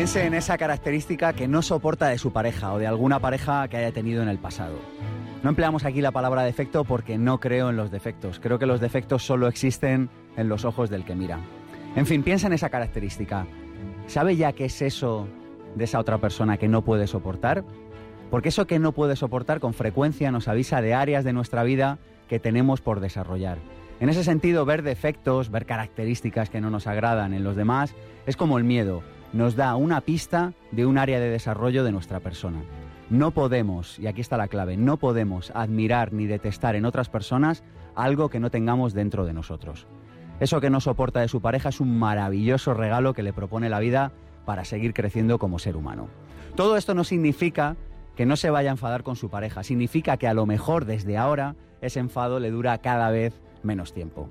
Piense en esa característica que no soporta de su pareja o de alguna pareja que haya tenido en el pasado. No empleamos aquí la palabra defecto porque no creo en los defectos. Creo que los defectos solo existen en los ojos del que mira. En fin, piensa en esa característica. ¿Sabe ya qué es eso de esa otra persona que no puede soportar? Porque eso que no puede soportar con frecuencia nos avisa de áreas de nuestra vida que tenemos por desarrollar. En ese sentido, ver defectos, ver características que no nos agradan en los demás, es como el miedo nos da una pista de un área de desarrollo de nuestra persona. No podemos, y aquí está la clave, no podemos admirar ni detestar en otras personas algo que no tengamos dentro de nosotros. Eso que no soporta de su pareja es un maravilloso regalo que le propone la vida para seguir creciendo como ser humano. Todo esto no significa que no se vaya a enfadar con su pareja, significa que a lo mejor desde ahora ese enfado le dura cada vez menos tiempo.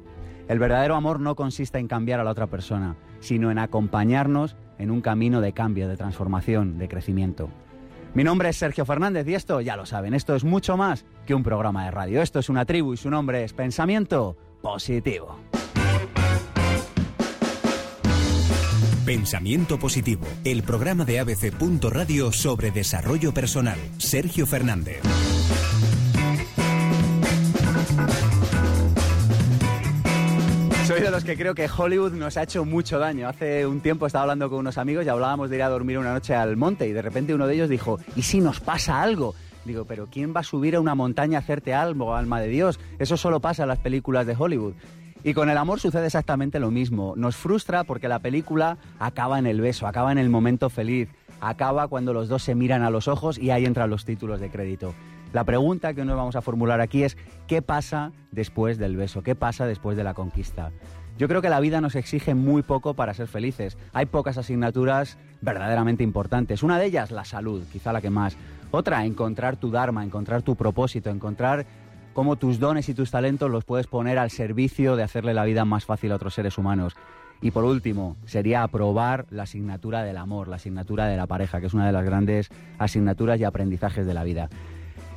El verdadero amor no consiste en cambiar a la otra persona, sino en acompañarnos en un camino de cambio, de transformación, de crecimiento. Mi nombre es Sergio Fernández y esto, ya lo saben, esto es mucho más que un programa de radio. Esto es una tribu y su nombre es Pensamiento Positivo. Pensamiento Positivo, el programa de ABC. Radio sobre desarrollo personal. Sergio Fernández. Soy de los que creo que Hollywood nos ha hecho mucho daño. Hace un tiempo estaba hablando con unos amigos y hablábamos de ir a dormir una noche al monte y de repente uno de ellos dijo, ¿y si nos pasa algo? Digo, pero ¿quién va a subir a una montaña a hacerte algo, alma de Dios? Eso solo pasa en las películas de Hollywood. Y con el amor sucede exactamente lo mismo. Nos frustra porque la película acaba en el beso, acaba en el momento feliz, acaba cuando los dos se miran a los ojos y ahí entran los títulos de crédito. La pregunta que nos vamos a formular aquí es, ¿qué pasa después del beso? ¿Qué pasa después de la conquista? Yo creo que la vida nos exige muy poco para ser felices. Hay pocas asignaturas verdaderamente importantes. Una de ellas, la salud, quizá la que más. Otra, encontrar tu Dharma, encontrar tu propósito, encontrar cómo tus dones y tus talentos los puedes poner al servicio de hacerle la vida más fácil a otros seres humanos. Y por último, sería aprobar la asignatura del amor, la asignatura de la pareja, que es una de las grandes asignaturas y aprendizajes de la vida.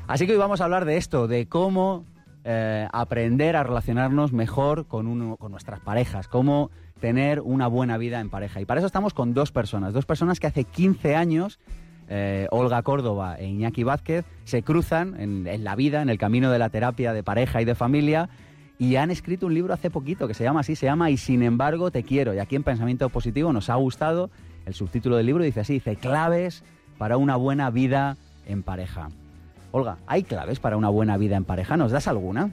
Así que hoy vamos a hablar de esto, de cómo eh, aprender a relacionarnos mejor con, con nuestras parejas, cómo tener una buena vida en pareja. Y para eso estamos con dos personas, dos personas que hace 15 años, eh, Olga Córdoba e Iñaki Vázquez, se cruzan en, en la vida, en el camino de la terapia de pareja y de familia, y han escrito un libro hace poquito que se llama así, se llama Y sin embargo te quiero. Y aquí en Pensamiento Positivo nos ha gustado el subtítulo del libro, dice así, dice claves para una buena vida en pareja. Olga, ¿hay claves para una buena vida en pareja? ¿Nos das alguna?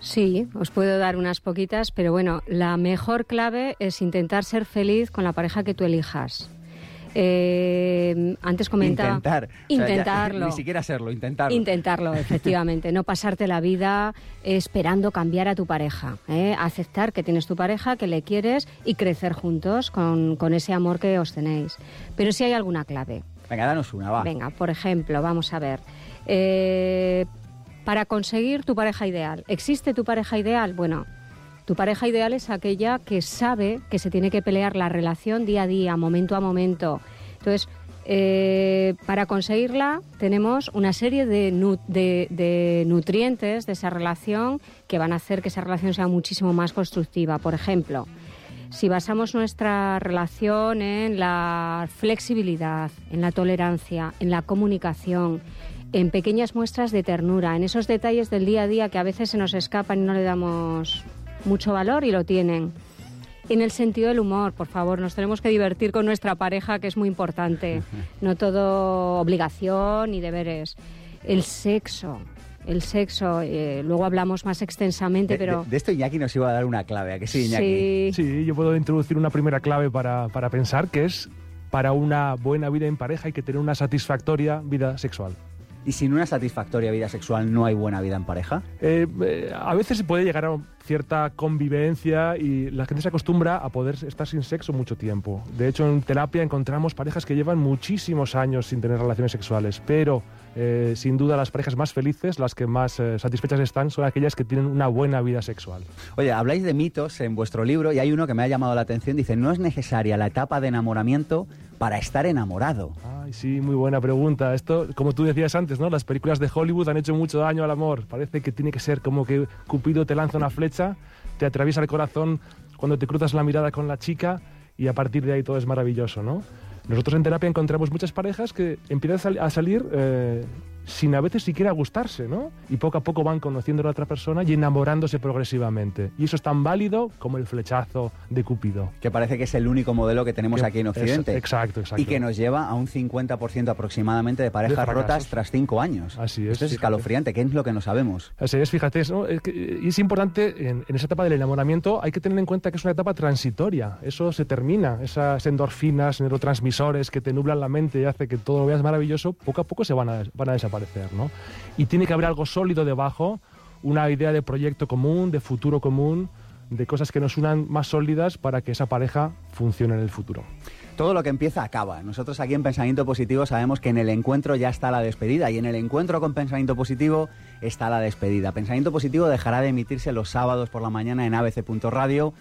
Sí, os puedo dar unas poquitas, pero bueno, la mejor clave es intentar ser feliz con la pareja que tú elijas. Eh, antes comentaba. Intentar. Intentarlo. ni siquiera serlo, intentarlo. Intentarlo, efectivamente. no pasarte la vida esperando cambiar a tu pareja. ¿eh? Aceptar que tienes tu pareja, que le quieres y crecer juntos con, con ese amor que os tenéis. Pero si hay alguna clave. Venga, danos una, va. Venga, por ejemplo, vamos a ver. Eh, para conseguir tu pareja ideal. ¿Existe tu pareja ideal? Bueno, tu pareja ideal es aquella que sabe que se tiene que pelear la relación día a día, momento a momento. Entonces, eh, para conseguirla tenemos una serie de, de, nutrientes de esa relación que van a hacer que esa relación sea muchísimo más constructiva. Por ejemplo, si basamos nuestra relación en la flexibilidad, en la tolerancia, en la comunicación, en pequeñas muestras de ternura, en esos detalles del día a día que a veces se nos escapan y no le damos mucho valor y lo tienen. En el sentido del humor, por favor, nos tenemos que divertir con nuestra pareja, que es muy importante. No todo obligación y deberes. El sexo, el sexo, eh, luego hablamos más extensamente, pero... De, esto Iñaki nos iba a dar una clave, ¿a que sí, Iñaki? Sí. yo puedo introducir una primera clave para, para pensar, que es para una buena vida en pareja hay que tener una satisfactoria vida sexual. ¿Y sin una satisfactoria vida sexual no hay buena vida en pareja? Eh, eh, a veces se puede llegar a cierta convivencia y la gente se acostumbra a poder estar sin sexo mucho tiempo. De hecho, en terapia encontramos parejas que llevan muchísimos años sin tener relaciones sexuales, pero eh, sin duda las parejas más felices, las que más satisfechas están, son aquellas que tienen una buena vida sexual. Oye, habláis de mitos en vuestro libro y hay uno que me ha llamado la atención. Dice, no es necesaria la etapa de enamoramiento para estar enamorado. Ay, sí, muy buena pregunta. Esto, como tú decías antes, ¿no? Las películas de Hollywood han hecho mucho daño al amor. Parece que tiene que ser como que Cupido te lanza una flecha, te atraviesa el corazón cuando te cruzas la mirada con la chica y a partir de ahí todo es maravilloso, ¿no? Nosotros en terapia encontramos muchas parejas que empiezan a salir eh, sin a veces siquiera gustarse, ¿no? Y poco a poco van conociendo a la otra persona y enamorándose progresivamente. Y eso es tan válido como el flechazo de Cúpido. Que parece que es el único modelo que tenemos aquí en Occidente. exacto, exacto. Y que nos lleva a un 50% aproximadamente de parejas rotas tras cinco años. Así es. Esto es escalofriante. ¿Qué es lo que no sabemos? Así es, fíjate. ¿no? Es es importante, en, esa etapa del enamoramiento, hay que tener en cuenta que es una etapa transitoria. Eso se termina. Esas endorfinas, neurotransmisores que te nublan la mente y hace que todo lo veas maravilloso, poco a poco se van a, van a desaparecer. Y tiene que haber algo sólido debajo, una idea de proyecto común, de futuro común, de cosas que nos unan más sólidas para que esa pareja funcione en el futuro. Todo lo que empieza acaba. Nosotros aquí en Pensamiento Positivo sabemos que en el encuentro ya está la despedida y en el encuentro con Pensamiento Positivo está la despedida. Pensamiento Positivo dejará de emitirse los sábados por la mañana en abc.radio,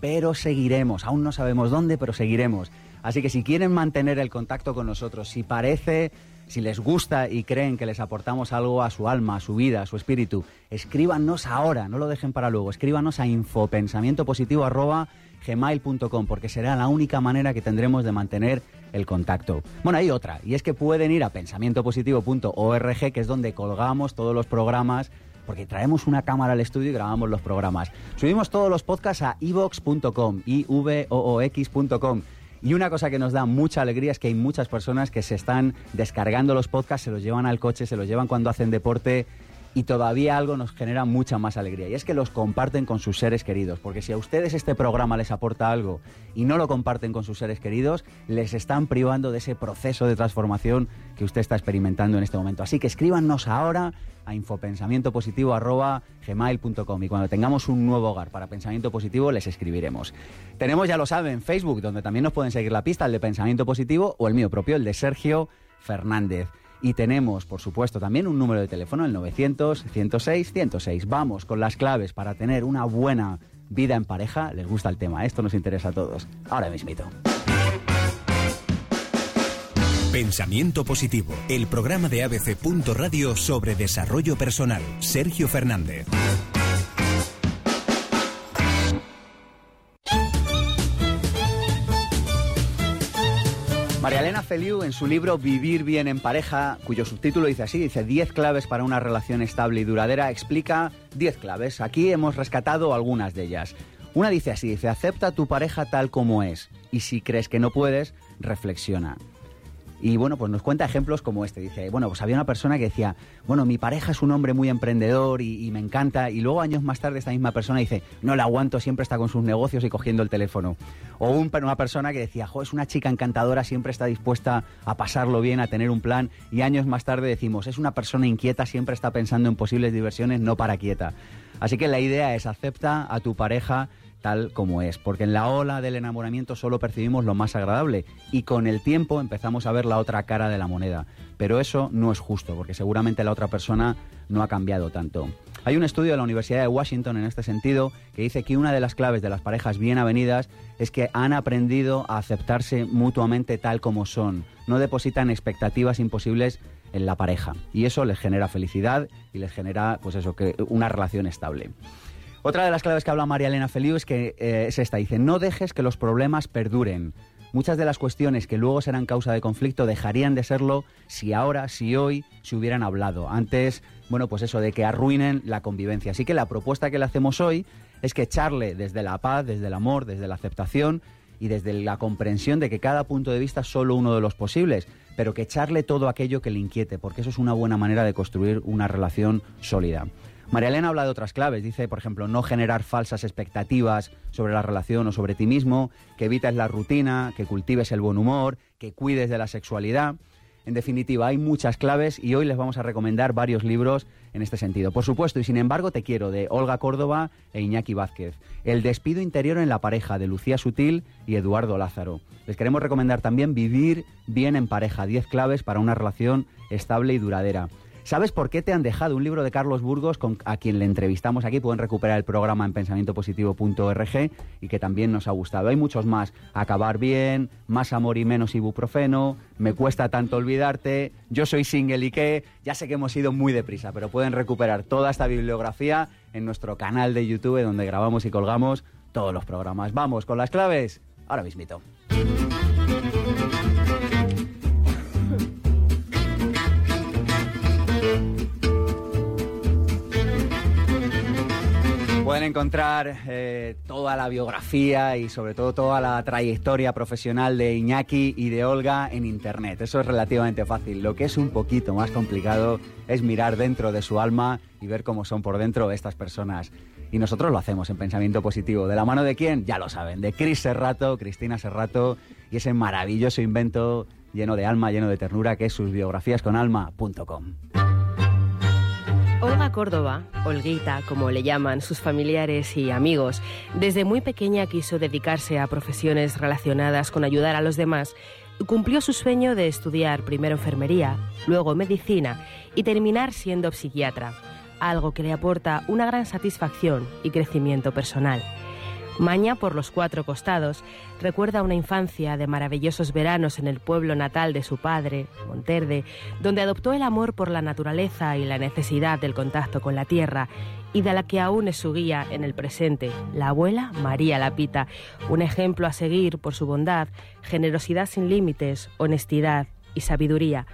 pero seguiremos. Aún no sabemos dónde, pero seguiremos. Así que si quieren mantener el contacto con nosotros, si parece si les gusta y creen que les aportamos algo a su alma, a su vida, a su espíritu, escríbanos ahora, no lo dejen para luego, escríbanos a infopensamientopositivo.gmail.com porque será la única manera que tendremos de mantener el contacto. Bueno, hay otra, y es que pueden ir a pensamientopositivo.org, que es donde colgamos todos los programas porque traemos una cámara al estudio y grabamos los programas. Subimos todos los podcasts a ivox.com, ivoox.com y una cosa que nos da mucha alegría es que hay muchas personas que se están descargando los podcasts, se los llevan al coche, se los llevan cuando hacen deporte y todavía algo nos genera mucha más alegría y es que los comparten con sus seres queridos, porque si a ustedes este programa les aporta algo y no lo comparten con sus seres queridos, les están privando de ese proceso de transformación que usted está experimentando en este momento. Así que escríbanos ahora a infopensamientopositivo.gmail.com y cuando tengamos un nuevo hogar para Pensamiento Positivo les escribiremos. Tenemos, ya lo saben, Facebook, donde también nos pueden seguir la pista, el de Pensamiento Positivo o el mío propio, el de Sergio Fernández. Y tenemos, por supuesto, también un número de teléfono, el 900-106-106. Vamos con las claves para tener una buena vida en pareja. Les gusta el tema, esto nos interesa a todos. Ahora mismito. Pensamiento Positivo, el programa de ABC. Radio sobre desarrollo personal. Sergio Fernández. Elena Feliu, en su libro Vivir bien en pareja, cuyo subtítulo dice así, dice 10 claves para una relación estable y duradera, explica 10 claves. Aquí hemos rescatado algunas de ellas. Una dice así, dice, acepta tu pareja tal como es y si crees que no puedes, reflexiona. Y bueno, pues nos cuenta ejemplos como este. Dice, bueno, pues había una persona que decía, bueno, mi pareja es un hombre muy emprendedor y, me encanta. Y luego años más tarde esta misma persona dice, no le aguanto, siempre está con sus negocios y cogiendo el teléfono. O una persona que decía, jo, es una chica encantadora, siempre está dispuesta a pasarlo bien, a tener un plan. Y años más tarde decimos, es una persona inquieta, siempre está pensando en posibles diversiones, no para quieta. Así que la idea es, acepta a tu pareja tal como es, porque en la ola del enamoramiento solo percibimos lo más agradable y con el tiempo empezamos a ver la otra cara de la moneda. Pero eso no es justo, porque seguramente la otra persona no ha cambiado tanto. Hay un estudio de la Universidad de Washington en este sentido que dice que una de las claves de las parejas bien avenidas es que han aprendido a aceptarse mutuamente tal como son, no depositan expectativas imposibles en la pareja y eso les genera felicidad y les genera pues eso que una relación estable. Otra de las claves que habla María Elena Feliu es que eh, es esta, dice, no dejes que los problemas perduren. Muchas de las cuestiones que luego serán causa de conflicto dejarían de serlo si ahora, si hoy, se hubieran hablado. Antes, bueno, pues eso, de que arruinen la convivencia. Así que la propuesta que le hacemos hoy es que echarle desde la paz, desde el amor, desde la aceptación y desde la comprensión de que cada punto de vista es solo uno de los posibles, pero que echarle todo aquello que le inquiete, porque eso es una buena manera de construir una relación sólida. María Elena habla de otras claves. Dice, por ejemplo, no generar falsas expectativas sobre la relación o sobre ti mismo, que evites la rutina, que cultives el buen humor, que cuides de la sexualidad. En definitiva, hay muchas claves y hoy les vamos a recomendar varios libros en este sentido. Por supuesto, y sin embargo te quiero, de Olga Córdoba e Iñaki Vázquez. El despido interior en la pareja, de Lucía Sutil y Eduardo Lázaro. Les queremos recomendar también Vivir bien en pareja, 10 claves para una relación estable y duradera. ¿Sabes por qué te han dejado? Un libro de Carlos Burgos, a quien le entrevistamos aquí. Pueden recuperar el programa en pensamientopositivo.org y que también nos ha gustado. Hay muchos más. Acabar bien, más amor y menos ibuprofeno, me cuesta tanto olvidarte, yo soy single y qué. Ya sé que hemos ido muy deprisa, pero pueden recuperar toda esta bibliografía en nuestro canal de YouTube donde grabamos y colgamos todos los programas. Vamos con las claves ahora mismito. Pueden encontrar eh, toda la biografía y sobre todo toda la trayectoria profesional de Iñaki y de Olga en Internet. Eso es relativamente fácil. Lo que es un poquito más complicado es mirar dentro de su alma y ver cómo son por dentro estas personas. Y nosotros lo hacemos en Pensamiento Positivo. ¿De la mano de quién? Ya lo saben, de Cris Serrato, Cristina Serrato y ese maravilloso invento lleno de alma, lleno de ternura que es sus biografías con alma.com. Olga Córdoba, Olguita, como le llaman sus familiares y amigos, desde muy pequeña quiso dedicarse a profesiones relacionadas con ayudar a los demás cumplió su sueño de estudiar primero enfermería, luego medicina y terminar siendo psiquiatra, algo que le aporta una gran satisfacción y crecimiento personal. Maña por los cuatro costados. Recuerda una infancia de maravillosos veranos en el pueblo natal de su padre, Monterde, donde adoptó el amor por la naturaleza y la necesidad del contacto con la tierra, y de la que aún es su guía en el presente, la abuela María Lapita, un ejemplo a seguir por su bondad, generosidad sin límites, honestidad y sabiduría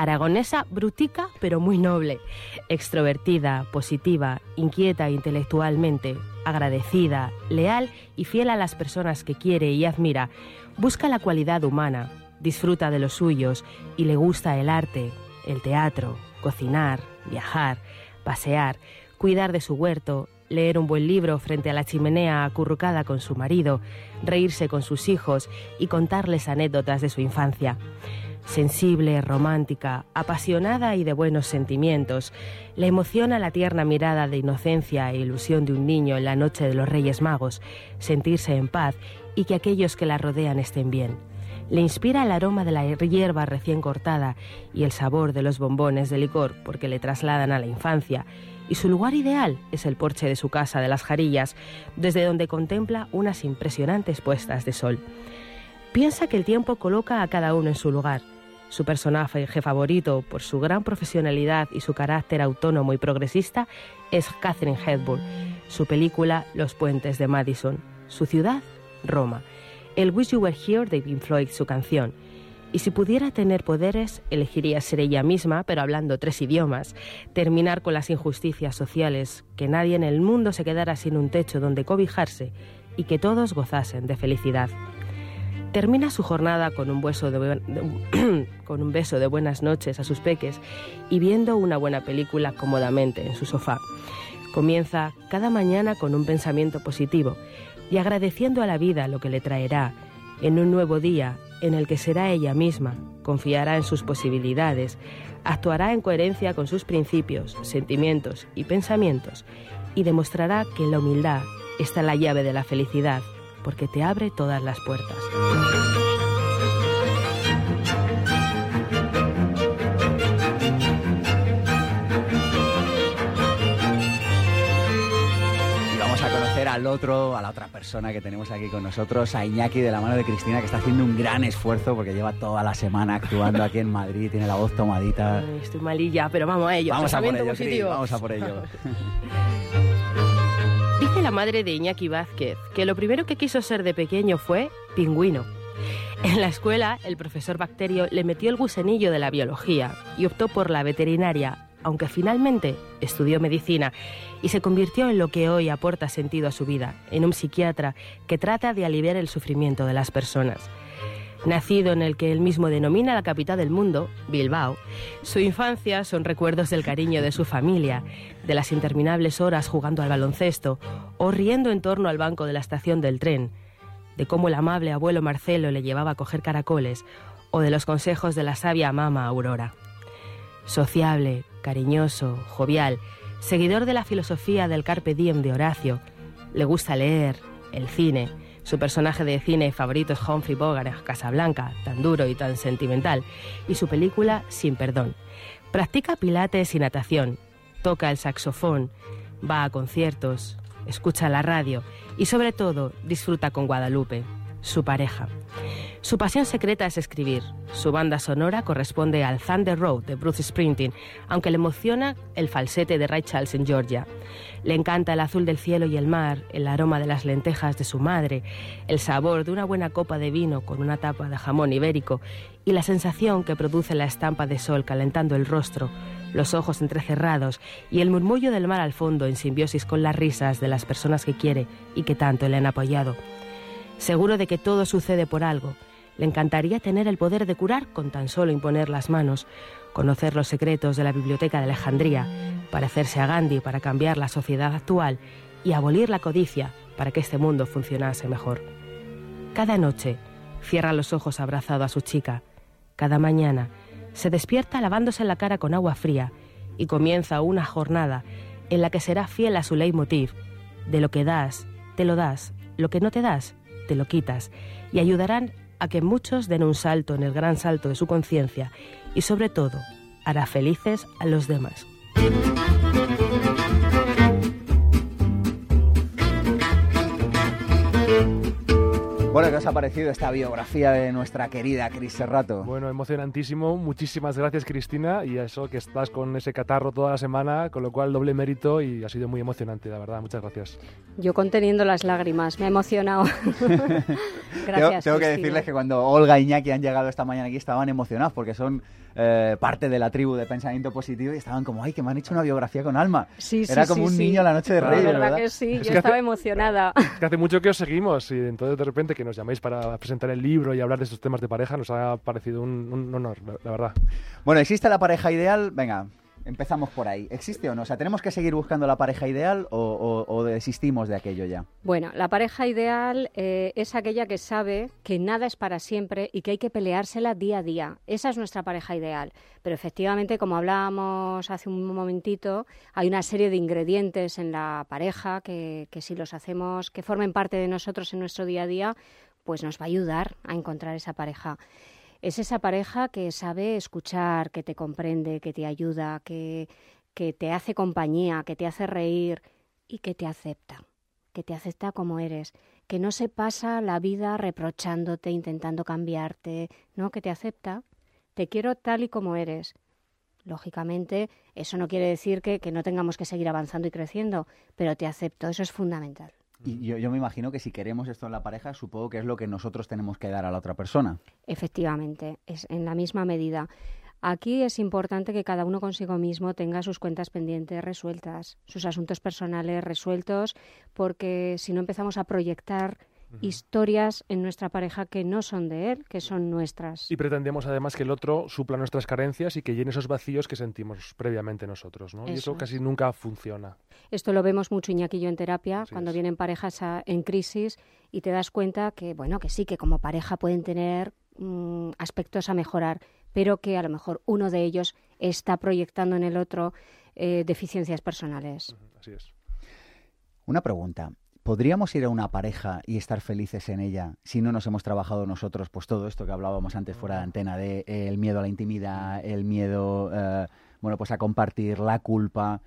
aragonesa brutica pero muy noble, extrovertida, positiva, inquieta intelectualmente, agradecida, leal y fiel a las personas que quiere y admira, busca la cualidad humana, disfruta de los suyos y le gusta el arte, el teatro, cocinar, viajar, pasear, cuidar de su huerto, leer un buen libro frente a la chimenea acurrucada con su marido, reírse con sus hijos y contarles anécdotas de su infancia sensible, romántica, apasionada y de buenos sentimientos. Le emociona la tierna mirada de inocencia e ilusión de un niño en la noche de los Reyes Magos, sentirse en paz y que aquellos que la rodean estén bien. Le inspira el aroma de la hierba recién cortada y el sabor de los bombones de licor porque le trasladan a la infancia. Y su lugar ideal es el porche de su casa de las Jarillas, desde donde contempla unas impresionantes puestas de sol. Piensa que el tiempo coloca a cada uno en su lugar su personaje favorito, por su gran profesionalidad y su carácter autónomo y progresista, es Catherine Hepburn. Su película Los puentes de Madison. Su ciudad, Roma. El Wish You Were Here de Pink Floyd, su canción. Y si pudiera tener poderes, elegiría ser ella misma, pero hablando tres idiomas, terminar con las injusticias sociales, que nadie en el mundo se quedara sin un techo donde cobijarse y que todos gozasen de felicidad. Termina su jornada con un, beso de, buenas noches a sus peques y viendo una buena película cómodamente en su sofá. Comienza cada mañana con un pensamiento positivo y agradeciendo a la vida lo que le traerá en un nuevo día en el que será ella misma, confiará en sus posibilidades, actuará en coherencia con sus principios, sentimientos y pensamientos y demostrará que la humildad está la llave de la felicidad porque te abre todas las puertas. Y vamos a conocer al otro, a la otra persona que tenemos aquí con nosotros, a Iñaki de la mano de Cristina, que está haciendo un gran esfuerzo porque lleva toda la semana actuando aquí en Madrid, tiene la voz tomadita. estoy malilla, pero vamos a ello. Vamos a por ello, vamos a por ello. La madre de Iñaki Vázquez que lo primero que quiso ser de pequeño fue pingüino. En la escuela, el profesor Bacterio le metió el gusanillo de la biología y optó por la veterinaria, aunque finalmente estudió medicina y se convirtió en lo que hoy aporta sentido a su vida, en un psiquiatra que trata de aliviar el sufrimiento de las personas. Nacido en el que él mismo denomina la capital del mundo, Bilbao, su infancia son recuerdos del cariño de su familia, de las interminables horas jugando al baloncesto o riendo en torno al banco de la estación del tren, de cómo el amable abuelo Marcelo le llevaba a coger caracoles o de los consejos de la sabia mama Aurora. Sociable, cariñoso, jovial, seguidor de la filosofía del carpe diem de Horacio, le gusta leer, el cine, su personaje de cine favorito es Humphrey Bogart Casablanca, tan duro y tan sentimental, y su película Sin Perdón. Practica pilates y natación, toca el saxofón, va a conciertos, escucha la radio y sobre todo disfruta con Guadalupe, su pareja. Su pasión secreta es escribir. Su banda sonora corresponde al Thunder Road de Bruce Springsteen, aunque le emociona el falsete de Ray Charles en Georgia. Le encanta el azul del cielo y el mar, el aroma de las lentejas de su madre, el sabor de una buena copa de vino con una tapa de jamón ibérico y la sensación que produce la estampa de sol calentando el rostro, los ojos entrecerrados y el murmullo del mar al fondo en simbiosis con las risas de las personas que quiere y que tanto le han apoyado. Seguro de que todo sucede por algo, le encantaría tener el poder de curar con tan solo imponer las manos, conocer los secretos de la Biblioteca de Alejandría, parecerse a Gandhi para cambiar la sociedad actual y abolir la codicia para que este mundo funcionase mejor. Cada noche cierra los ojos abrazado a su chica. Cada mañana se despierta lavándose la cara con agua fría y comienza una jornada en la que será fiel a su leitmotiv. De lo que das, te lo das, lo que no te das, te lo quitas, y ayudarán a que muchos den un salto en el gran salto de su conciencia y sobre todo hará felices a los demás. Bueno, ¿qué os ha parecido esta biografía de nuestra querida Cris Serrato? Bueno, emocionantísimo. Muchísimas gracias, Cristina. Y eso que estás con ese catarro toda la semana, con lo cual doble mérito y ha sido muy emocionante, la verdad. Muchas gracias. Yo conteniendo las lágrimas, me ha emocionado. gracias. Tengo, tengo que decirles que cuando Olga y Iñaki han llegado esta mañana aquí estaban emocionados porque son eh, parte de la tribu de pensamiento positivo y estaban como, ay, que me han hecho una biografía con alma. Sí, Era como un niño la noche de Reyes, La verdad, que sí, yo estaba emocionada. Es que hace mucho que os seguimos y entonces de repente que nos llaméis para presentar el libro y hablar de estos temas de pareja nos ha parecido un, honor, la verdad. Bueno, ¿existe la pareja ideal? Venga, Empezamos por ahí. ¿Existe o no? O sea, ¿tenemos que seguir buscando la pareja ideal o, desistimos de aquello ya? Bueno, la pareja ideal eh, es aquella que sabe que nada es para siempre y que hay que peleársela día a día. Esa es nuestra pareja ideal. Pero efectivamente, como hablábamos hace un momentito, hay una serie de ingredientes en la pareja que, que si los hacemos, que formen parte de nosotros en nuestro día a día, pues nos va a ayudar a encontrar esa pareja es esa pareja que sabe escuchar, que te comprende, que te ayuda, que, que te hace compañía, que te hace reír y que te acepta, que te acepta como eres, que no se pasa la vida reprochándote, intentando cambiarte, no, que te acepta, te quiero tal y como eres. Lógicamente, eso no quiere decir que, que no tengamos que seguir avanzando y creciendo, pero te acepto, eso es fundamental. Y yo, yo, me imagino que si queremos esto en la pareja, supongo que es lo que nosotros tenemos que dar a la otra persona. Efectivamente, es en la misma medida. Aquí es importante que cada uno consigo mismo tenga sus cuentas pendientes resueltas, sus asuntos personales resueltos, porque si no empezamos a proyectar historias en nuestra pareja que no son de él, que son nuestras. Y pretendemos además que el otro supla nuestras carencias y que llene esos vacíos que sentimos previamente nosotros, ¿no? Eso. Y eso casi nunca funciona. Esto lo vemos mucho Iñaki y yo en terapia, Así cuando es. vienen parejas a, en crisis y te das cuenta que, bueno, que sí, que como pareja pueden tener mmm, aspectos a mejorar, pero que a lo mejor uno de ellos está proyectando en el otro eh, deficiencias personales. Así es. Una pregunta. ¿Podríamos ir a una pareja y estar felices en ella si no nos hemos trabajado nosotros, pues todo esto que hablábamos antes fuera de antena, de eh, el miedo a la intimidad, el miedo, eh, bueno, pues a compartir, la culpa?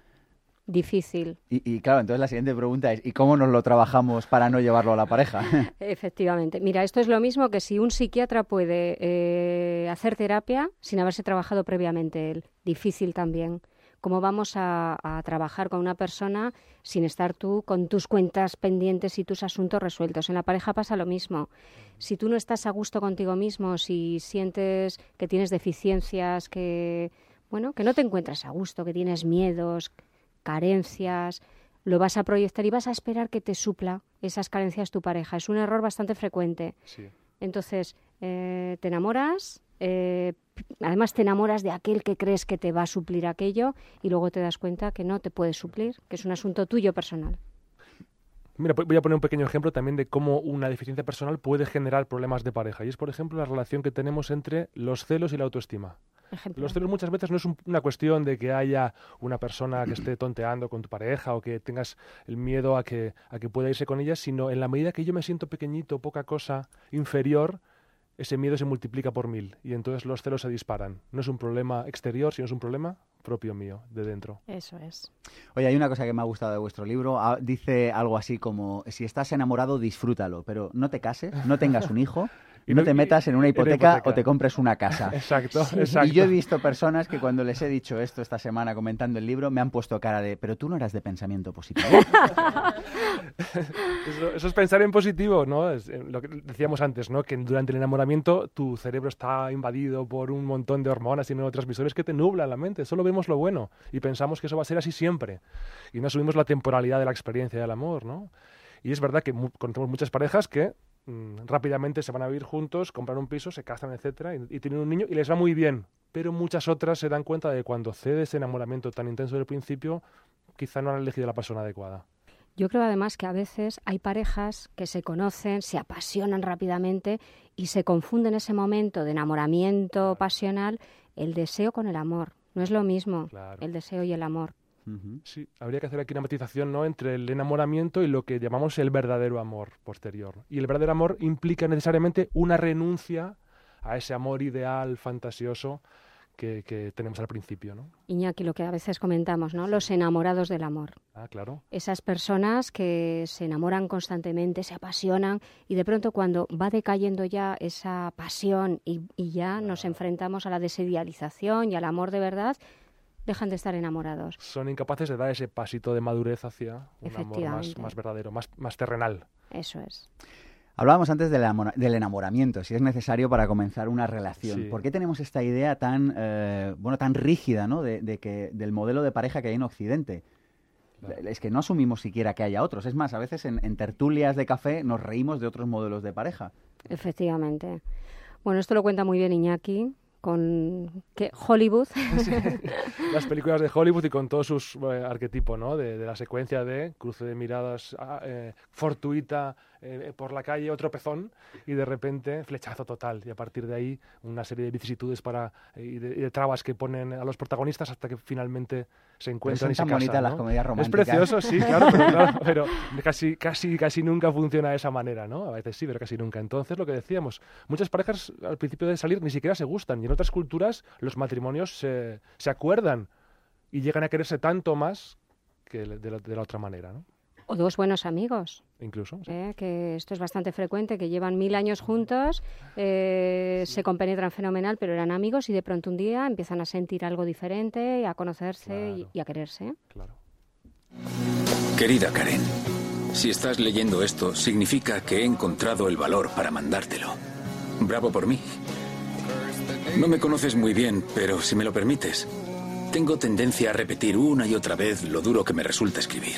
Difícil. Y, y, claro, entonces la siguiente pregunta es, ¿y cómo nos lo trabajamos para no llevarlo a la pareja? Efectivamente. Mira, esto es lo mismo que si un psiquiatra puede eh, hacer terapia sin haberse trabajado previamente él. Difícil también cómo vamos a, a, trabajar con una persona sin estar tú con tus cuentas pendientes y tus asuntos resueltos. En la pareja pasa lo mismo. Si tú no estás a gusto contigo mismo, si sientes que tienes deficiencias, que bueno, que no te encuentras a gusto, que tienes miedos, carencias, lo vas a proyectar y vas a esperar que te supla esas carencias tu pareja. Es un error bastante frecuente. Sí. Entonces, eh, te enamoras, eh, además te enamoras de aquel que crees que te va a suplir aquello y luego te das cuenta que no te puede suplir, que es un asunto tuyo personal. Mira, voy a poner un pequeño ejemplo también de cómo una deficiencia personal puede generar problemas de pareja. Y es, por ejemplo, la relación que tenemos entre los celos y la autoestima. Ejemplo. Los celos muchas veces no es un, una cuestión de que haya una persona que esté tonteando con tu pareja o que tengas el miedo a que, a que pueda irse con ella, sino en la medida que yo me siento pequeñito, poca cosa, inferior, ese miedo se multiplica por mil y entonces los celos se disparan. No es un problema exterior, sino es un problema propio mío, de dentro. Eso es. Oye, hay una cosa que me ha gustado de vuestro libro. Ah, dice algo así como, si estás enamorado, disfrútalo, pero no te cases, no tengas un hijo Y no te metas en una en hipoteca, o te compres una casa. Exacto, exacto. Y yo he visto personas que cuando les he dicho esto esta semana comentando el libro, me han puesto cara de, pero tú no eras de pensamiento positivo. Eso, eso es pensar en positivo, ¿no? Es, eh, lo que decíamos antes, ¿no? Que durante el enamoramiento tu cerebro está invadido por un montón de hormonas y neurotransmisores que te nublan la mente. Solo vemos lo bueno y pensamos que eso va a ser así siempre. Y no asumimos la temporalidad de la experiencia del amor, ¿no? Y es verdad que conocemos muchas parejas que mm, rápidamente se van a vivir juntos, compran un piso, se casan, etcétera, y, y tienen un niño y les va muy bien. Pero muchas otras se dan cuenta de que cuando cede ese enamoramiento tan intenso del principio, quizá no han elegido la persona adecuada. Yo creo además que a veces hay parejas que se conocen, se apasionan rápidamente y se confunden ese momento de enamoramiento pasional el deseo con el amor. No es lo mismo Claro. el deseo y el amor. Sí, habría que hacer aquí una matización ¿no? entre el enamoramiento y lo que llamamos el verdadero amor posterior. Y el verdadero amor implica necesariamente una renuncia a ese amor ideal, fantasioso que, que tenemos al principio. ¿no? Iñaki, lo que a veces comentamos, ¿no? Los enamorados del amor. Ah, claro. Esas personas que se enamoran constantemente, se apasionan y de pronto cuando va decayendo ya esa pasión y, y ya nos enfrentamos a la desidealización y al amor de verdad, dejan de estar enamorados. Son incapaces de dar ese pasito de madurez hacia un amor más, más verdadero, más, más terrenal. Eso es. Hablábamos antes del, amor- del enamoramiento, si es necesario para comenzar una relación. Sí. ¿Por qué tenemos esta idea tan, eh, bueno, tan rígida, ¿no? De, de que del modelo de pareja que hay en Occidente. Claro. Es que no asumimos siquiera que haya otros. Es más, a veces en, en tertulias de café nos reímos de otros modelos de pareja. Efectivamente. Bueno, esto lo cuenta muy bien Iñaki con que Hollywood. Las películas de Hollywood y con todos sus eh, arquetipos, ¿no? De, de la secuencia de cruce de miradas ah, eh, fortuita eh, por la calle, otro pezón y de repente flechazo total. Y a partir de ahí una serie de vicisitudes para, eh, y, de, y de trabas que ponen a los protagonistas hasta que finalmente se encuentran y se bonitas casan. Es precioso, sí, claro, pero, claro, pero casi, casi, casi nunca funciona de esa manera, ¿no? A veces sí, pero casi nunca. Entonces, lo que decíamos, muchas parejas al principio de salir ni siquiera se gustan y en otras culturas los matrimonios se, se acuerdan y llegan a quererse tanto más que de la, de la otra manera, ¿no? O dos buenos amigos, Incluso. sí. ¿eh? que esto es bastante frecuente, que llevan mil años juntos, eh, se compenetran fenomenal, pero eran amigos y de pronto un día empiezan a sentir algo diferente, a conocerse y, Claro. y a quererse. Claro. Querida Karen, si estás leyendo esto, significa que he encontrado el valor para mandártelo. Bravo por mí. No me conoces muy bien, pero si me lo permites, tengo tendencia a repetir una y otra vez lo duro que me resulta escribir.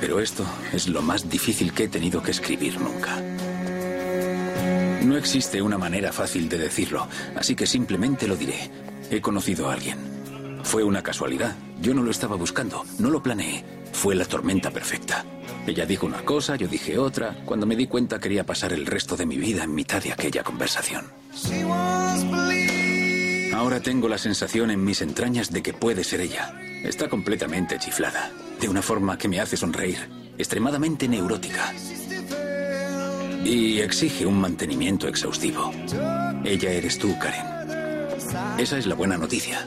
Pero esto es lo más difícil que he tenido que escribir nunca. No existe una manera fácil de decirlo, así que simplemente lo diré. He conocido a alguien. Fue una casualidad. Yo no lo estaba buscando, no lo planeé. Fue la tormenta perfecta. Ella dijo una cosa, yo dije otra. Cuando me di cuenta quería pasar el resto de mi vida en mitad de aquella conversación. Ahora tengo la sensación en mis entrañas de que puede ser ella. Está completamente chiflada, de una forma que me hace sonreír, extremadamente neurótica. Y exige un mantenimiento exhaustivo. Ella eres tú, Karen. Esa es la buena noticia.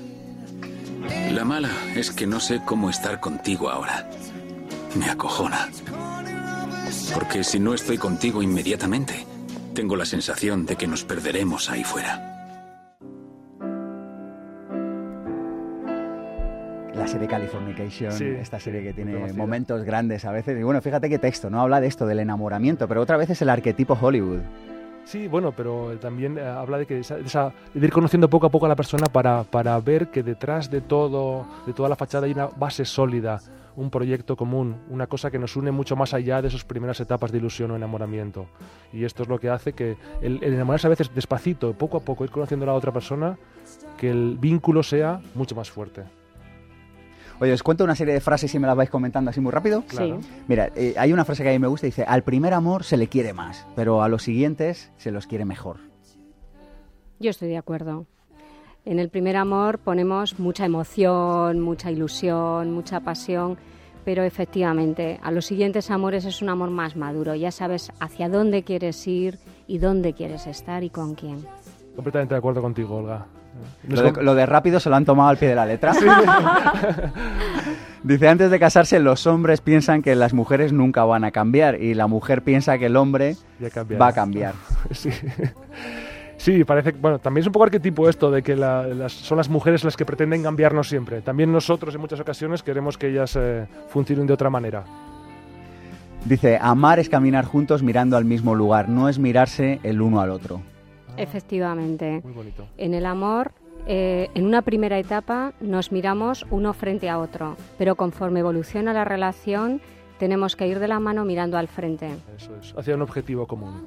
La mala es que no sé cómo estar contigo ahora. Me acojona. Porque si no estoy contigo inmediatamente, tengo la sensación de que nos perderemos ahí fuera. La serie Californication, Sí, esta serie que tiene momentos grandes a veces. Y bueno, fíjate qué texto, ¿no? Habla de esto, del enamoramiento, pero otra vez es el arquetipo Hollywood. Sí, bueno, pero también eh, habla de que esa- de ir conociendo poco a poco a la persona para, para ver que detrás de todo, de toda la fachada hay una base sólida, un proyecto común, una cosa que nos une mucho más allá de esas primeras etapas de ilusión o enamoramiento. Y esto es lo que hace que el, el enamorarse a veces despacito, poco a poco, ir conociendo a la otra persona, que el vínculo sea mucho más fuerte. Oye, os cuento una serie de frases y me las vais comentando así muy rápido. Claro. Sí. Mira, eh, hay una frase que a mí me gusta, dice, al primer amor se le quiere más, pero a los siguientes se los quiere mejor. Yo estoy de acuerdo. En el primer amor ponemos mucha emoción, mucha ilusión, mucha pasión, pero efectivamente a los siguientes amores es un amor más maduro. Ya sabes hacia dónde quieres ir y dónde quieres estar y con quién. Completamente de acuerdo contigo, Olga. Lo de, com- lo de rápido se lo han tomado al pie de la letra. Dice, antes de casarse los hombres piensan que las mujeres nunca van a cambiar y la mujer piensa que el hombre va a cambiar. Sí. Sí, parece que, bueno, también es un poco arquetipo esto de que la- las- son las mujeres las que pretenden cambiarnos siempre. También nosotros en muchas ocasiones queremos que ellas eh, funcionen de otra manera. Dice, amar es caminar juntos mirando al mismo lugar, no es mirarse el uno al otro. Efectivamente. Muy bonito. En el amor, eh, en una primera etapa nos miramos uno frente a otro, pero conforme evoluciona la relación, tenemos que ir de la mano mirando al frente. Eso es, hacia un objetivo común.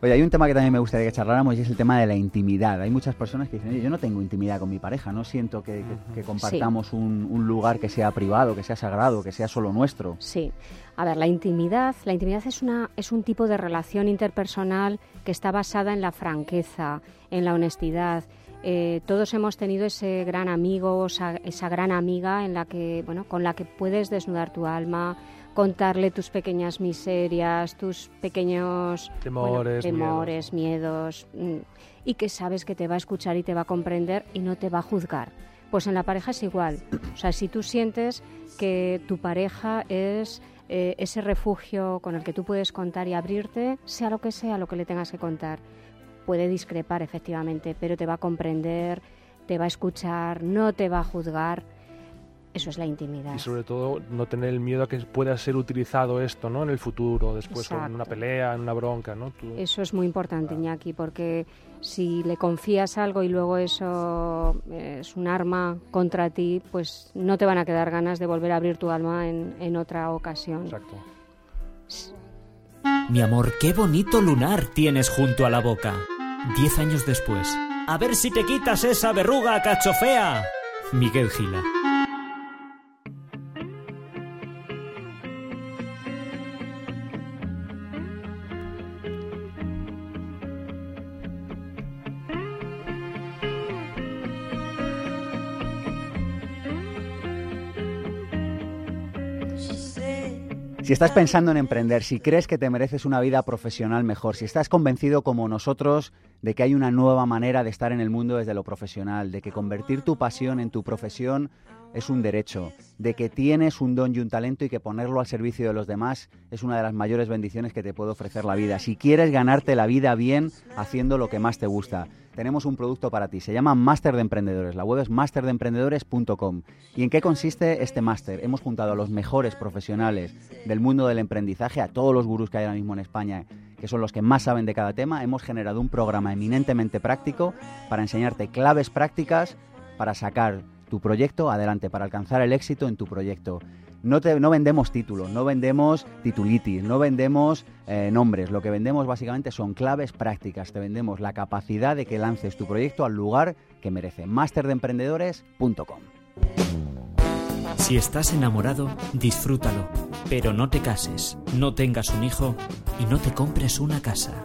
Oye, hay un tema que también me gustaría que charláramos y es el tema de la intimidad. Hay muchas personas que dicen, "Oye, yo no tengo intimidad con mi pareja, no siento que, que- que compartamos un, un lugar que sea privado, que sea sagrado, que sea solo nuestro. Sí. A ver, la intimidad, la intimidad es una es un tipo de relación interpersonal que está basada en la franqueza, en la honestidad. Eh, todos hemos tenido ese gran amigo, esa, esa gran amiga en la que, bueno, con la que puedes desnudar tu alma, contarle tus pequeñas miserias, tus pequeños bueno, Temores, temores, miedos, mm, y que sabes que te va a escuchar y te va a comprender y no te va a juzgar. Pues en la pareja es igual. O sea, si tú sientes que tu pareja es eh, ese refugio con el que tú puedes contar y abrirte, sea lo que sea lo que le tengas que contar, puede discrepar efectivamente, pero te va a comprender, te va a escuchar, no te va a juzgar. Eso es la intimidad. Y sobre todo no tener el miedo a que pueda ser utilizado esto, ¿no? En el futuro, después en una pelea, en una bronca, ¿no? Tú- Eso es muy importante, Iñaki, porque si le confías algo y luego eso eh, es un arma contra ti, pues no te van a quedar ganas de volver a abrir tu alma en, en otra ocasión. Exacto. Mi amor, qué bonito lunar tienes junto a la boca. Diez años después. A ver si te quitas esa verruga cachofea. Miguel Gila. Si estás pensando en emprender, si crees que te mereces una vida profesional mejor, si estás convencido como nosotros de que hay una nueva manera de estar en el mundo desde lo profesional, de que convertir tu pasión en tu profesión es un derecho, de que tienes un don y un talento y que ponerlo al servicio de los demás es una de las mayores bendiciones que te puede ofrecer la vida. Si quieres ganarte la vida bien haciendo lo que más te gusta, tenemos un producto para ti. Se llama Máster de Emprendedores. La web es masterdeemprendedores.com. ¿Y en qué consiste este máster? Hemos juntado a los mejores profesionales del mundo del emprendizaje, a todos los gurús que hay ahora mismo en España, que son los que más saben de cada tema. Hemos generado un programa eminentemente práctico para enseñarte claves prácticas para sacar tu proyecto adelante, para alcanzar el éxito en tu proyecto. No, te- no vendemos títulos, no vendemos titulitis, no vendemos eh, nombres. Lo que vendemos básicamente son claves prácticas. Te vendemos la capacidad de que lances tu proyecto al lugar que merece. Masterdeemprendedores.com. Si estás enamorado, disfrútalo. Pero no te cases, no tengas un hijo y no te compres una casa.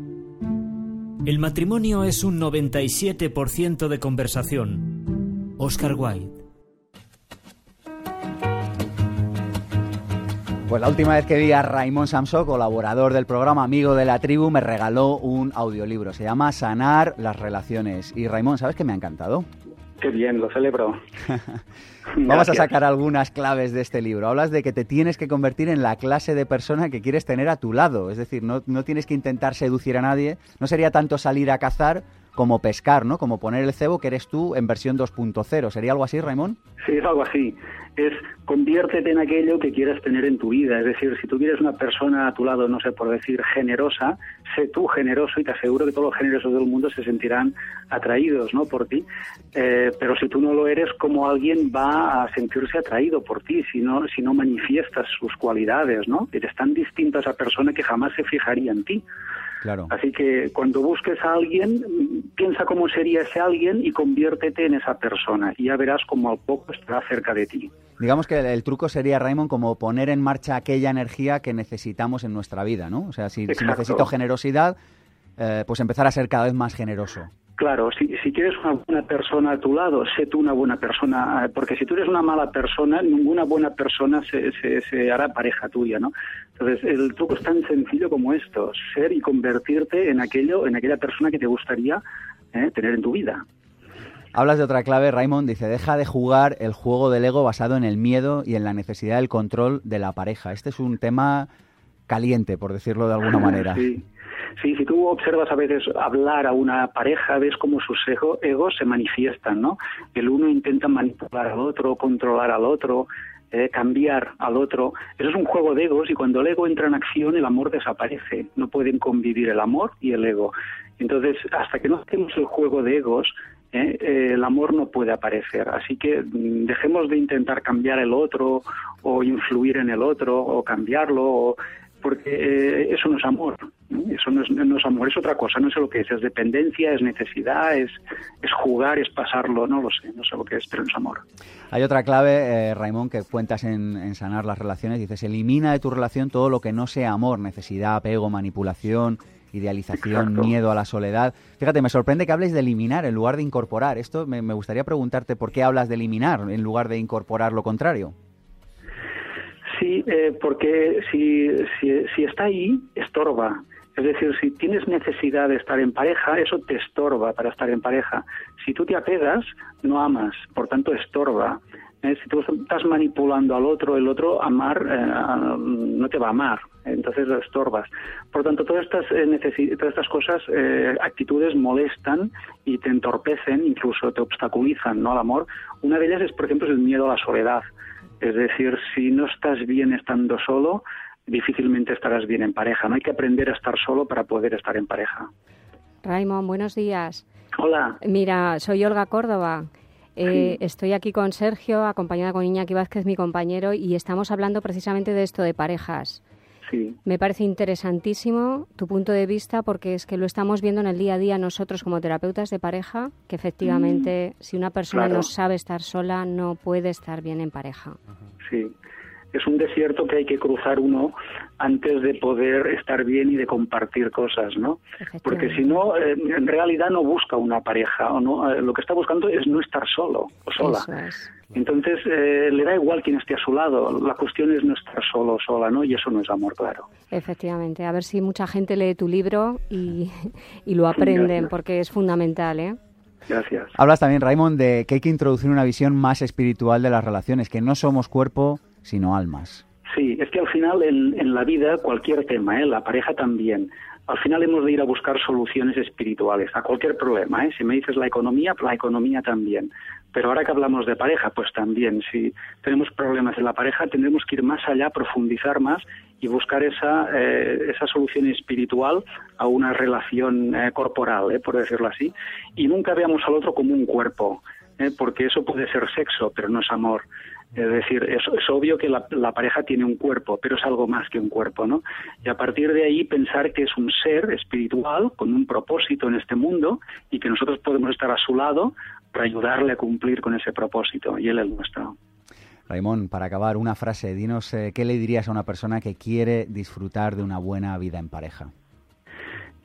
El matrimonio es un 97% de conversación. Oscar Wilde. Pues la última vez que vi a Raimón Samso, colaborador del programa, amigo de la tribu, me regaló un audiolibro. Se llama Sanar las relaciones. Y Raimón, ¿sabes qué me ha encantado? Qué bien, lo celebro. Vamos a sacar algunas claves de este libro. Hablas de que te tienes que convertir en la clase de persona que quieres tener a tu lado. Es decir, no, no tienes que intentar seducir a nadie. No sería tanto salir a cazar como pescar, ¿no? Como poner el cebo que eres tú en versión 2.0. ¿Sería algo así, Raimón? Sí, es algo así. Es conviértete en aquello que quieras tener en tu vida. Es decir, si tú quieres una persona a tu lado, no sé, por decir generosa, sé tú generoso y te aseguro que todos los generosos del mundo se sentirán atraídos, ¿no? Por ti. Eh, pero si tú no lo eres, ¿cómo alguien va a sentirse atraído por ti si no, si no manifiestas sus cualidades, ¿no? Eres tan distinto a esa persona que jamás se fijaría en ti. Así que cuando busques a alguien, piensa cómo sería ese alguien y conviértete en esa persona y ya verás cómo al poco estará cerca de ti. Digamos que el, truco sería, Raymond, como poner en marcha aquella energía que necesitamos en nuestra vida, ¿no? O sea, si, necesito generosidad, eh, pues empezar a ser cada vez más generoso. Claro, si, si, quieres una buena persona a tu lado, sé tú una buena persona, eh, porque si tú eres una mala persona, ninguna buena persona se, se, hará pareja tuya, ¿no? Entonces, el truco es tan sencillo como esto, ser y convertirte en aquello, en aquella persona que te gustaría eh, tener en tu vida. Hablas de otra clave, Raymond, dice, deja de jugar el juego del ego basado en el miedo y en la necesidad del control de la pareja. Este es un tema caliente, por decirlo de alguna manera. Sí. Sí, si tú observas a veces hablar a una pareja, ves cómo sus egos se manifiestan, ¿no? El uno intenta manipular al otro, controlar al otro, eh, cambiar al otro. Eso es un juego de egos y cuando el ego entra en acción, el amor desaparece. No pueden convivir el amor y el ego. Entonces, hasta que no hacemos el juego de egos, eh, eh, el amor no puede aparecer. Así que mm, dejemos de intentar cambiar el otro o influir en el otro o cambiarlo, porque eso no es amor. Eso no es, amor, es otra cosa, no sé lo que es, es dependencia, es necesidad, es, es jugar, es pasarlo, no lo sé, no sé lo que es, pero no es amor. Hay otra clave, eh, Raimón, que cuentas en, sanar las relaciones, dices, elimina de tu relación todo lo que no sea amor, necesidad, apego, manipulación, idealización, miedo a la soledad. Fíjate, me sorprende que hables de eliminar en lugar de incorporar. Esto me, gustaría preguntarte por qué hablas de eliminar en lugar de incorporar lo contrario. Sí, eh, porque si, si, si, está ahí, estorba. Es decir, si tienes necesidad de estar en pareja, eso te estorba para estar en pareja. Si tú te apegas, no amas, por tanto estorba. Eh, si tú estás manipulando al otro, el otro amar eh, no te va a amar, entonces lo estorbas. Por tanto, todas estas, eh, todas estas cosas, actitudes molestan y te entorpecen, incluso te obstaculizan ¿no? al amor. Una de ellas es, por ejemplo, el miedo a la soledad. Es decir, si no estás bien estando solo, difícilmente estarás bien en pareja. No hay que aprender a estar solo para poder estar en pareja. Raymond, buenos días. Hola. Mira, soy Olga Córdoba. Eh, estoy aquí con Sergio, acompañada con Iñaki Vázquez, mi compañero, y estamos hablando precisamente de esto de parejas. Sí. Me parece interesantísimo tu punto de vista porque es que lo estamos viendo en el día a día nosotros como terapeutas de pareja, que efectivamente mm, si una persona no sabe estar sola no puede estar bien en pareja. Sí es un desierto que hay que cruzar uno antes de poder estar bien y de compartir cosas, ¿no? Porque si no, eh, en realidad no busca una pareja, o no, eh, lo que está buscando es no estar solo o sola. Entonces, eh, le da igual quién esté a su lado, la cuestión es no estar solo o sola, ¿no? Y eso no es amor, claro. Efectivamente, a ver si mucha gente lee tu libro y, y lo aprenden, porque es fundamental, ¿eh? Gracias. Hablas también, Raymond, de que hay que introducir una visión más espiritual de las relaciones, que no somos cuerpo, sino almas. Sí, es que al final en, la vida cualquier tema, ¿eh? la pareja también, al final hemos de ir a buscar soluciones espirituales a cualquier problema. ¿eh? Si me dices la economía, la economía también. Pero ahora que hablamos de pareja, pues también. Si tenemos problemas en la pareja, tendremos que ir más allá, profundizar más y buscar esa, eh, esa solución espiritual a una relación eh, corporal, ¿eh? por decirlo así. Y nunca veamos al otro como un cuerpo, porque eso puede ser sexo, pero no es amor. Es decir, es, obvio que la, pareja tiene un cuerpo, pero es algo más que un cuerpo, ¿no? Y a partir de ahí pensar que es un ser espiritual con un propósito en este mundo y que nosotros podemos estar a su lado para ayudarle a cumplir con ese propósito y él el nuestro. Raimón, para acabar, una frase. Dinos, eh, ¿qué le dirías a una persona que quiere disfrutar de una buena vida en pareja?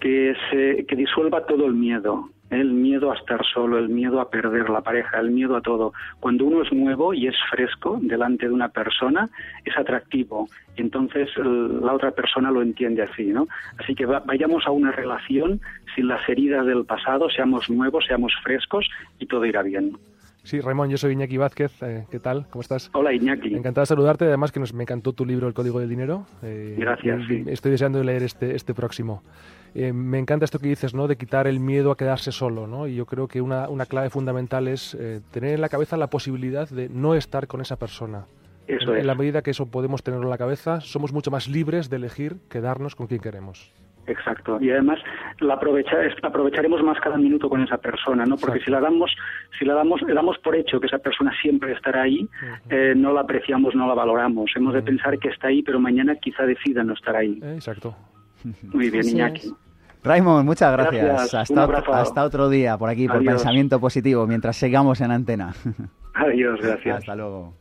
Que, se, que disuelva todo el miedo, el miedo a estar solo, el miedo a perder la pareja, el miedo a todo. Cuando uno es nuevo y es fresco delante de una persona, es atractivo y entonces la otra persona lo entiende así, ¿no? Así que vayamos a una relación sin las heridas del pasado, seamos nuevos, seamos frescos y todo irá bien. Sí, Ramón, yo soy Iñaki Vázquez. Eh, ¿Qué tal? ¿Cómo estás? Hola, Iñaki. Encantado de saludarte. Además, que nos, me encantó tu libro, El Código del Dinero. Eh, Gracias. Estoy deseando leer este, este próximo. Eh, me encanta esto que dices, ¿no? De quitar el miedo a quedarse solo, ¿no? Y yo creo que una, una clave fundamental es tener en la cabeza la posibilidad de no estar con esa persona. Eso en, es. en la medida que eso podemos tenerlo en la cabeza, somos mucho más libres de elegir quedarnos con quien queremos. Exacto. Y además la aprovecha, aprovecharemos más cada minuto con esa persona, ¿no? Porque si la damos, si la damos, le damos por hecho que esa persona siempre estará ahí, eh, no la apreciamos, no la valoramos. Hemos de pensar que está ahí, pero mañana quizá decida no estar ahí. Exacto. Muy bien, Iñaki. Raymond, muchas gracias. Gracias. Hasta, Un abrazo. hasta otro día por aquí, por Adiós. pensamiento positivo, mientras sigamos en antena. Adiós, gracias. Hasta luego.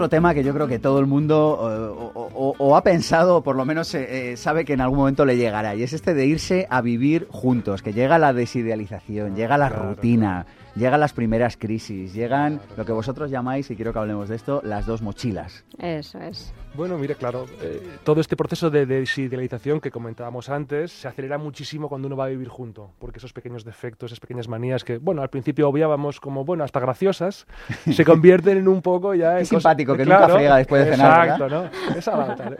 Otro tema que yo creo que todo el mundo eh, o, o- o ha pensado, o por lo menos eh, eh, sabe que en algún momento le llegará, y es este de irse a vivir juntos, que llega la desidealización, llega la Claro, rutina, llegan las primeras crisis, llegan lo que vosotros llamáis, y quiero que hablemos de esto, las dos mochilas. Eso es. Bueno, mire, claro, eh, todo este proceso de desidealización que comentábamos antes se acelera muchísimo cuando uno va a vivir junto, porque esos pequeños defectos, esas pequeñas manías que, bueno, al principio obviábamos como, bueno, hasta graciosas, se convierten en un poco ya... En cosas- simpático, que nunca friega después de cenar, Exacto, ¿no? Esa ¿eh?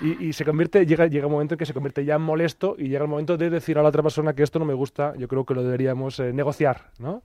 Y, y se convierte, llega, llega un momento en que se convierte ya en molesto y llega el momento de decir a la otra persona que esto no me gusta, yo creo que lo deberíamos eh, negociar, ¿no?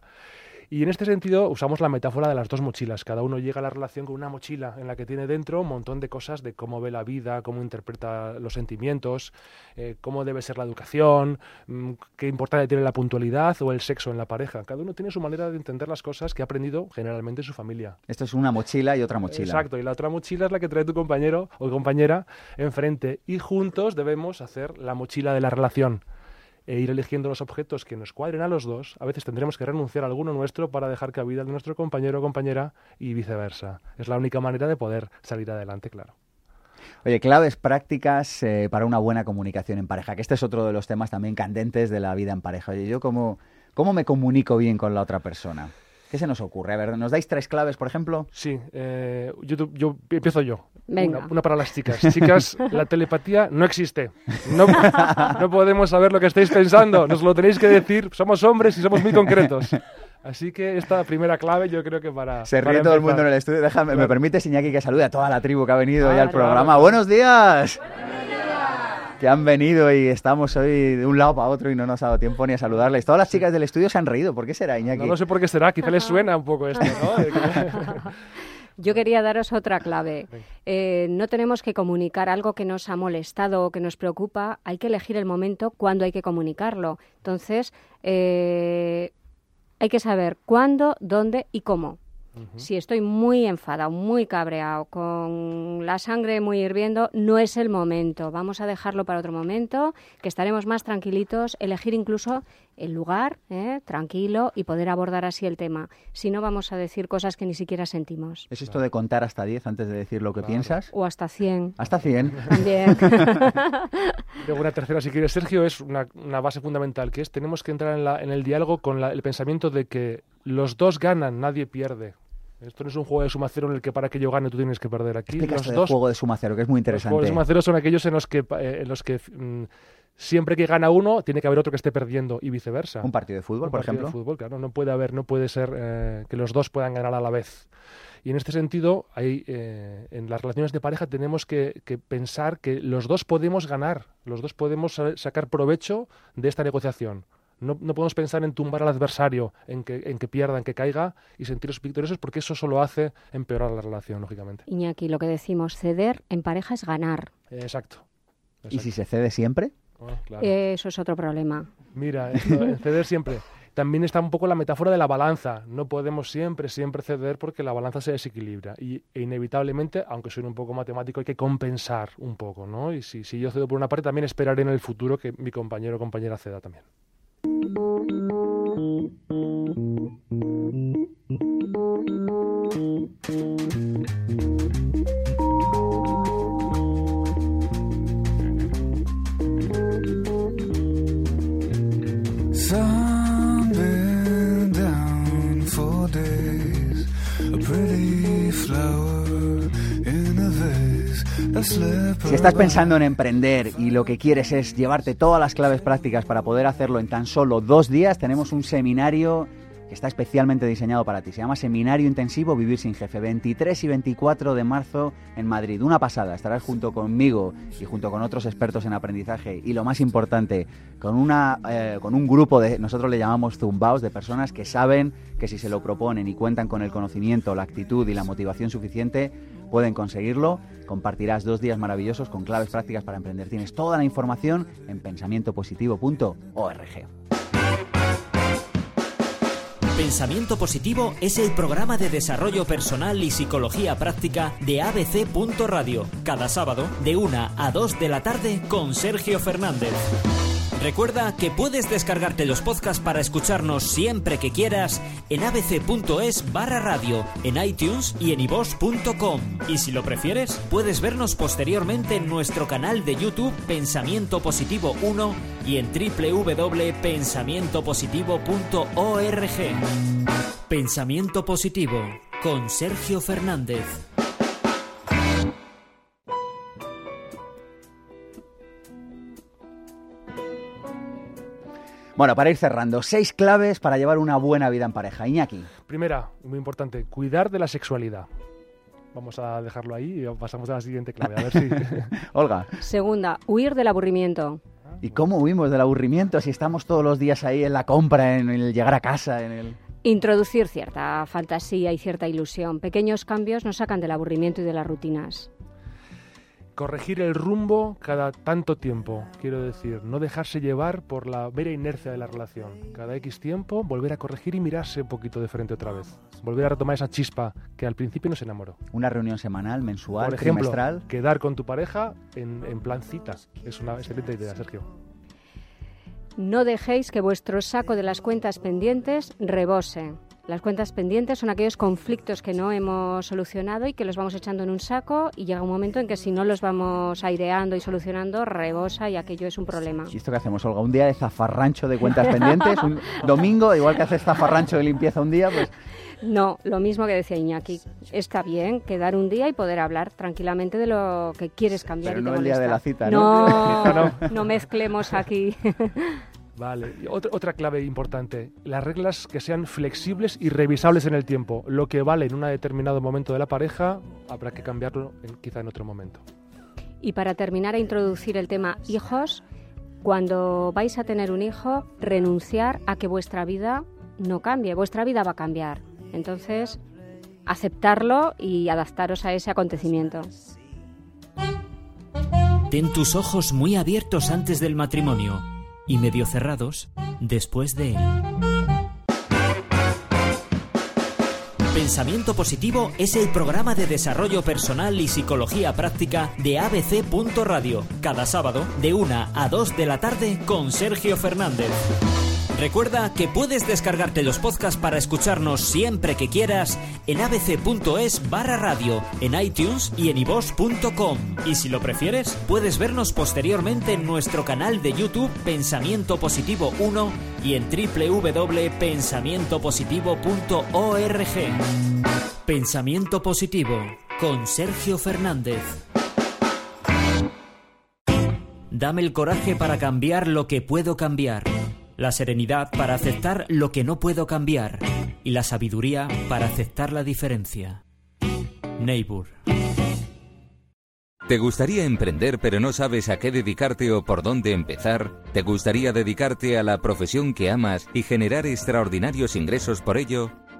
Y en este sentido usamos la metáfora de las dos mochilas. Cada uno llega a la relación con una mochila en la que tiene dentro un montón de cosas de cómo ve la vida, cómo interpreta los sentimientos, eh, cómo debe ser la educación, mm, qué importancia tiene la puntualidad o el sexo en la pareja. Cada uno tiene su manera de entender las cosas que ha aprendido generalmente en su familia. Esto es una mochila y otra mochila. Exacto, y la otra mochila es la que trae tu compañero o compañera enfrente. Y juntos debemos hacer la mochila de la relación e ir eligiendo los objetos que nos cuadren a los dos. A veces tendremos que renunciar a alguno nuestro para dejar cabida al de nuestro compañero o compañera y viceversa. Es la única manera de poder salir adelante, claro. Oye, claves prácticas eh, para una buena comunicación en pareja, que este es otro de los temas también candentes de la vida en pareja. Oye, yo cómo, cómo me comunico bien con la otra persona. ¿Qué se nos ocurre? A ver, ¿nos dais tres claves, por ejemplo? Sí, eh, yo, empiezo yo. Venga. Una, una para las chicas. Chicas, la telepatía no existe. No, no podemos saber lo que estáis pensando. Nos lo tenéis que decir. Somos hombres y somos muy concretos. Así que esta primera clave yo creo que para... Se para ríe todo el mundo en el estudio. Déjame, ¿Me Claro. permite, Iñaki, que salude a toda la tribu que ha venido hoy al Claro. programa? ¡Buenos días! Que han venido y estamos hoy de un lado para otro y no nos ha dado tiempo ni a saludarles. Todas las chicas del estudio se han reído. ¿Por qué será, Iñaki? No lo sé por qué será, quizá les suena un poco esto, ¿no? Yo quería daros otra clave. Eh, no tenemos que comunicar algo que nos ha molestado o que nos preocupa. Hay que elegir el momento cuando hay que comunicarlo. Entonces, eh, hay que saber cuándo, dónde y cómo. Si estoy muy enfadado, muy cabreado, con la sangre muy hirviendo, no es el momento. Vamos a dejarlo para otro momento, que estaremos más tranquilitos, elegir incluso el lugar, ¿eh? tranquilo, y poder abordar así el tema. Si no, vamos a decir cosas que ni siquiera sentimos. ¿Es esto de contar hasta 10 antes de decir lo que piensas? O hasta 100 Hasta 100. también. Luego una tercera, si quieres, Sergio, es una, una base fundamental, que es tenemos que entrar en, la- en el diálogo con la- el pensamiento de que los dos ganan, nadie pierde. Esto no es un juego de suma cero en el que para que yo gane tú tienes que perder. Aquí Explica los esto del dos juego de suma cero, que es muy Los juegos interesante. de suma cero son aquellos en los que, eh, en los que mm, siempre que gana uno, tiene que haber otro que esté perdiendo y viceversa. Un partido de fútbol, Un por partido ejemplo. de fútbol, claro, no puede haber, no puede ser eh, que los dos puedan ganar a la vez. Y en este sentido, hay, eh, en las relaciones de pareja tenemos que, que pensar que los dos podemos ganar, los dos podemos sa- sacar provecho de esta negociación. No, no podemos pensar en tumbar al adversario, en que, en que pierda, en que caiga y sentirnos victoriosos, porque eso solo hace empeorar la relación, lógicamente. Iñaki, lo que decimos, ceder en pareja es ganar. Exacto. ¿Y si se cede siempre? Ah, claro. Eso es otro problema. Mira, ceder siempre. También está un poco la metáfora de la balanza. No podemos siempre, siempre ceder porque la balanza se desequilibra. Y e inevitablemente, aunque suene un poco matemático, hay que compensar un poco, ¿no? Y si, si yo cedo por una parte, también esperaré en el futuro que mi compañero o compañera ceda también. Sun been down for days. A pretty flower in a vase. Si estás pensando en emprender y lo que quieres es llevarte todas las claves prácticas para poder hacerlo en tan solo dos días, tenemos un seminario que está especialmente diseñado para ti. Se llama Seminario Intensivo Vivir sin Jefe, 23 y 24 de marzo en Madrid. Una pasada, estarás junto conmigo y junto con otros expertos en aprendizaje y lo más importante, con, una, eh, con un grupo de, nosotros le llamamos zumbaos, de personas que saben que si se lo proponen y cuentan con el conocimiento, la actitud y la motivación suficiente, pueden conseguirlo. Compartirás dos días maravillosos con claves prácticas para emprender. Tienes toda la información en pensamientopositivo.org. Pensamiento Positivo es el programa de desarrollo personal y psicología práctica de ABC. Radio, cada sábado de 1 a 2 de la tarde con Sergio Fernández. Recuerda que puedes descargarte los podcasts para escucharnos siempre que quieras en abc.es barra radio, en iTunes y en iVoox.com. Y si lo prefieres, puedes vernos posteriormente en nuestro canal de YouTube Pensamiento Positivo 1 y en www.pensamientopositivo.org. Pensamiento Positivo con Sergio Fernández. Bueno, para ir cerrando, seis claves para llevar una buena vida en pareja. Iñaki. Primera, muy importante, cuidar de la sexualidad. Vamos a dejarlo ahí y pasamos a la siguiente clave. A ver si. Olga. Segunda, huir del aburrimiento. ¿Y cómo huimos del aburrimiento si estamos todos los días ahí en la compra, en el llegar a casa, en el... Introducir cierta fantasía y cierta ilusión. Pequeños cambios nos sacan del aburrimiento y de las rutinas. Corregir el rumbo cada tanto tiempo, quiero decir, no dejarse llevar por la mera inercia de la relación. Cada X tiempo volver a corregir y mirarse un poquito de frente otra vez. Volver a retomar esa chispa que al principio nos enamoró. Una reunión semanal, mensual, Por ejemplo, trimestral. quedar con tu pareja en, en plan cita. Es una excelente idea, Sergio. No dejéis que vuestro saco de las cuentas pendientes rebose. Las cuentas pendientes son aquellos conflictos que no hemos solucionado y que los vamos echando en un saco y llega un momento en que si no los vamos aireando y solucionando, rebosa y aquello es un problema. ¿Y esto qué hacemos, Olga? ¿Un día de zafarrancho de cuentas pendientes? ¿Un domingo, igual que haces zafarrancho de limpieza un día? Pues No, lo mismo que decía Iñaki. Está bien quedar un día y poder hablar tranquilamente de lo que quieres cambiar Pero y te el día de la cita, ¿no? No, No, no mezclemos aquí. Vale, y otra, otra clave importante, las reglas que sean flexibles y revisables en el tiempo. Lo que vale en un determinado momento de la pareja habrá que cambiarlo en- quizá en otro momento. Y para terminar a introducir el tema hijos, cuando vais a tener un hijo, renunciar a que vuestra vida no cambie. Vuestra vida va a cambiar. Entonces, aceptarlo y adaptaros a ese acontecimiento. Ten tus ojos muy abiertos antes del matrimonio y medio cerrados después de él. Pensamiento Positivo es el programa de desarrollo personal y psicología práctica de ABC. Radio, cada sábado de 1 a 2 de la tarde con Sergio Fernández. Recuerda que puedes descargarte los podcasts para escucharnos siempre que quieras en abc.es barra radio, en iTunes y en iVoox.com. Y si lo prefieres, puedes vernos posteriormente en nuestro canal de YouTube Pensamiento Positivo 1 y en www.pensamientopositivo.org. Pensamiento Positivo con Sergio Fernández. Dame el coraje para cambiar lo que puedo cambiar, la serenidad para aceptar lo que no puedo cambiar y la sabiduría para aceptar la diferencia. Neighbor. ¿Te gustaría emprender pero no sabes a qué dedicarte o por dónde empezar? ¿Te gustaría dedicarte a la profesión que amas y generar extraordinarios ingresos por ello?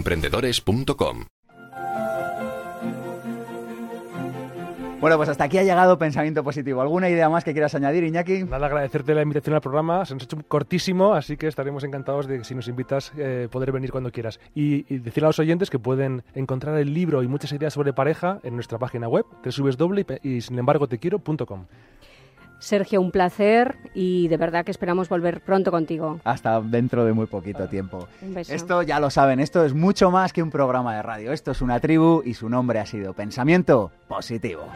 emprendedores.com. Bueno, pues hasta aquí ha llegado Pensamiento Positivo. ¿Alguna idea más que quieras añadir, Iñaki? Nada, agradecerte la invitación al programa. Se nos ha hecho cortísimo, así que estaremos encantados de, si nos invitas, eh, poder venir cuando quieras. Y, y decirle a los oyentes que pueden encontrar el libro y muchas ideas sobre pareja en nuestra página web, www y sin embargo te quiero.com. Sergio, un placer y de verdad que esperamos volver pronto contigo. Hasta dentro de muy poquito tiempo. Un beso. Esto ya lo saben, esto es mucho más que un programa de radio. Esto es una tribu y su nombre ha sido Pensamiento Positivo.